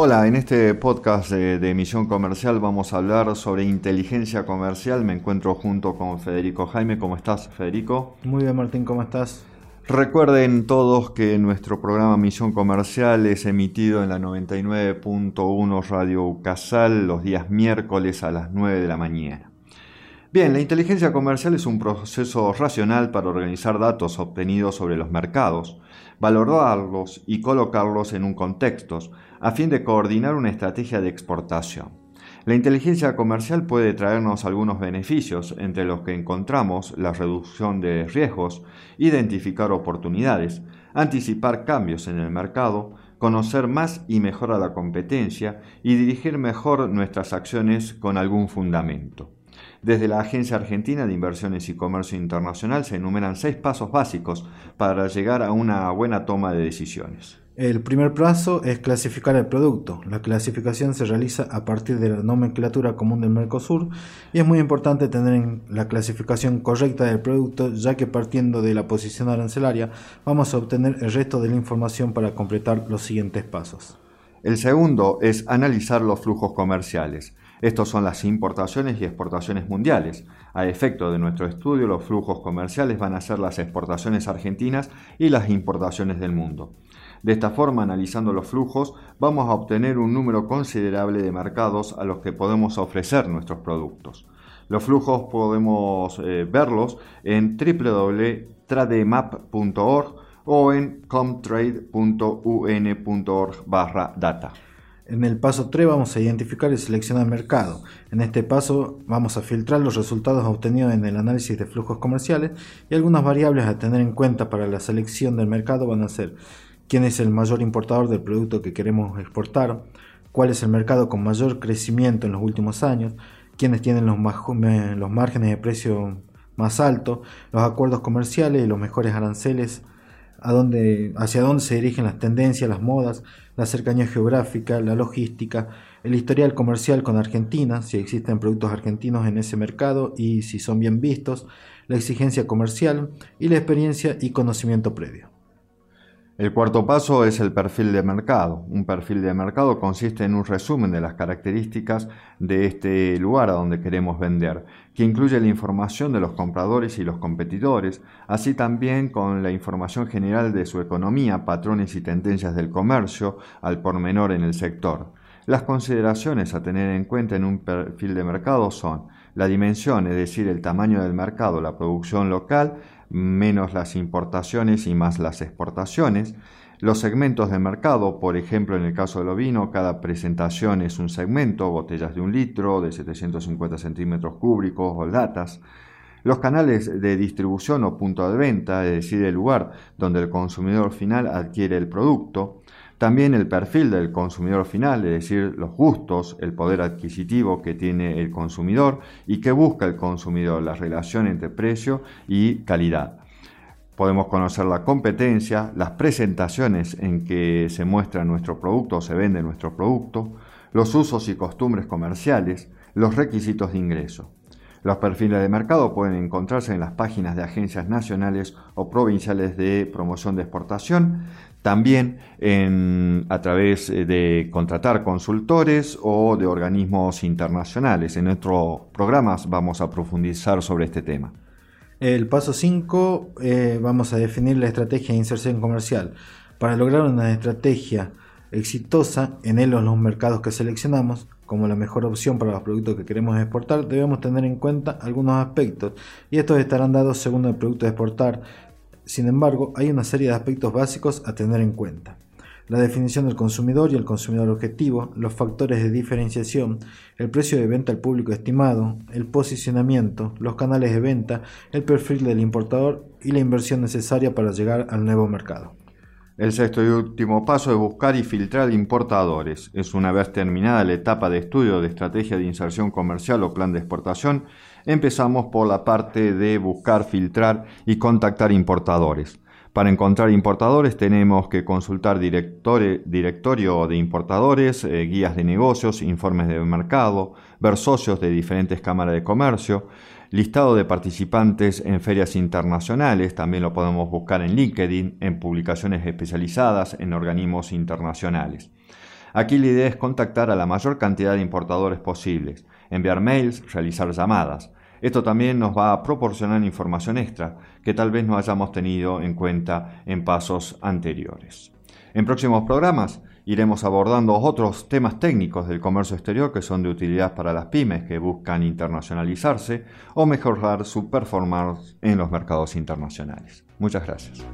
Hola, en este podcast de, de, Misión Comercial vamos a hablar sobre inteligencia comercial. Me encuentro junto con Federico Jaime. ¿Cómo estás, Federico? Muy bien, Martín, ¿cómo estás? Recuerden todos que nuestro programa Misión Comercial es emitido en la 99.1 Radio Casal los días miércoles a las 9 de la mañana. Bien, la inteligencia comercial es un proceso racional para organizar datos obtenidos sobre los mercados, valorarlos y colocarlos en un contexto, a fin de coordinar una estrategia de exportación. La inteligencia comercial puede traernos algunos beneficios, entre los que encontramos la reducción de riesgos, identificar oportunidades, anticipar cambios en el mercado, conocer más y mejor a la competencia y dirigir mejor nuestras acciones con algún fundamento. Desde la Agencia Argentina de Inversiones y Comercio Internacional se enumeran seis pasos básicos para llegar a una buena toma de decisiones. El primer paso es clasificar el producto. La clasificación se realiza a partir de la nomenclatura común del Mercosur y es muy importante tener la clasificación correcta del producto ya que partiendo de la posición arancelaria vamos a obtener el resto de la información para completar los siguientes pasos. El segundo es analizar los flujos comerciales. Estos son las importaciones y exportaciones mundiales. A efecto de nuestro estudio, los flujos comerciales van a ser las exportaciones argentinas y las importaciones del mundo. De esta forma, analizando los flujos, vamos a obtener un número considerable de mercados a los que podemos ofrecer nuestros productos. Los flujos podemos eh, verlos en www.trademap.org o en comtrade.un.org data. En el paso 3 vamos a identificar y seleccionar mercado. En este paso vamos a filtrar los resultados obtenidos en el análisis de flujos comerciales y algunas variables a tener en cuenta para la selección del mercado van a ser quién es el mayor importador del producto que queremos exportar, cuál es el mercado con mayor crecimiento en los últimos años, quiénes tienen los, márgenes de precio más altos, los acuerdos comerciales y los mejores aranceles, hacia dónde se dirigen las tendencias, las modas, la cercanía geográfica, la logística, el historial comercial con Argentina, si existen productos argentinos en ese mercado y si son bien vistos, la exigencia comercial y la experiencia y conocimiento previo. El cuarto paso es el perfil de mercado. Un perfil de mercado consiste en un resumen de las características de este lugar a donde queremos vender, que incluye la información de los compradores y los competidores, así también con la información general de su economía, patrones y tendencias del comercio, al por menor en el sector. Las consideraciones a tener en cuenta en un perfil de mercado son la dimensión, es decir, el tamaño del mercado, la producción local, menos las importaciones y más las exportaciones. Los segmentos de mercado, por ejemplo, en el caso del ovino, cada presentación es un segmento, botellas de un litro, de 750 centímetros cúbicos o latas. Los canales de distribución o punto de venta, es decir, el lugar donde el consumidor final adquiere el producto. También el perfil del consumidor final, es decir, los gustos, el poder adquisitivo que tiene el consumidor y que busca el consumidor, la relación entre precio y calidad. Podemos conocer la competencia, las presentaciones en que se muestra nuestro producto o se vende nuestro producto, los usos y costumbres comerciales, los requisitos de ingreso. Los perfiles de mercado pueden encontrarse en las páginas de agencias nacionales o provinciales de promoción de exportación, también a través eh, de contratar consultores o de organismos internacionales. En nuestros programas vamos a profundizar sobre este tema. El paso 5 eh, vamos a definir la estrategia de inserción comercial. Para lograr una estrategia exitosa en él los mercados que seleccionamos como la mejor opción para los productos que queremos exportar, debemos tener en cuenta algunos aspectos y estos estarán dados según el producto a exportar sin embargo, hay una serie de aspectos básicos a tener en cuenta. La definición del consumidor y el consumidor objetivo, los factores de diferenciación, el precio de venta al público estimado, el posicionamiento, los canales de venta, el perfil del importador y la inversión necesaria para llegar al nuevo mercado. El sexto y último paso es buscar y filtrar importadores. Es una vez terminada la etapa de estudio de estrategia de inserción comercial o plan de exportación, empezamos por la parte de buscar, filtrar y contactar importadores. Para encontrar importadores tenemos que consultar directorio de importadores, eh, guías de negocios, informes de mercado, ver socios de diferentes cámaras de comercio, listado de participantes en ferias internacionales, también lo podemos buscar en LinkedIn, en publicaciones especializadas, en organismos internacionales. Aquí la idea es contactar a la mayor cantidad de importadores posibles, enviar mails, realizar llamadas. Esto también nos va a proporcionar información extra que tal vez no hayamos tenido en cuenta en pasos anteriores. En próximos programas iremos abordando otros temas técnicos del comercio exterior que son de utilidad para las pymes que buscan internacionalizarse o mejorar su performance en los mercados internacionales. Muchas gracias.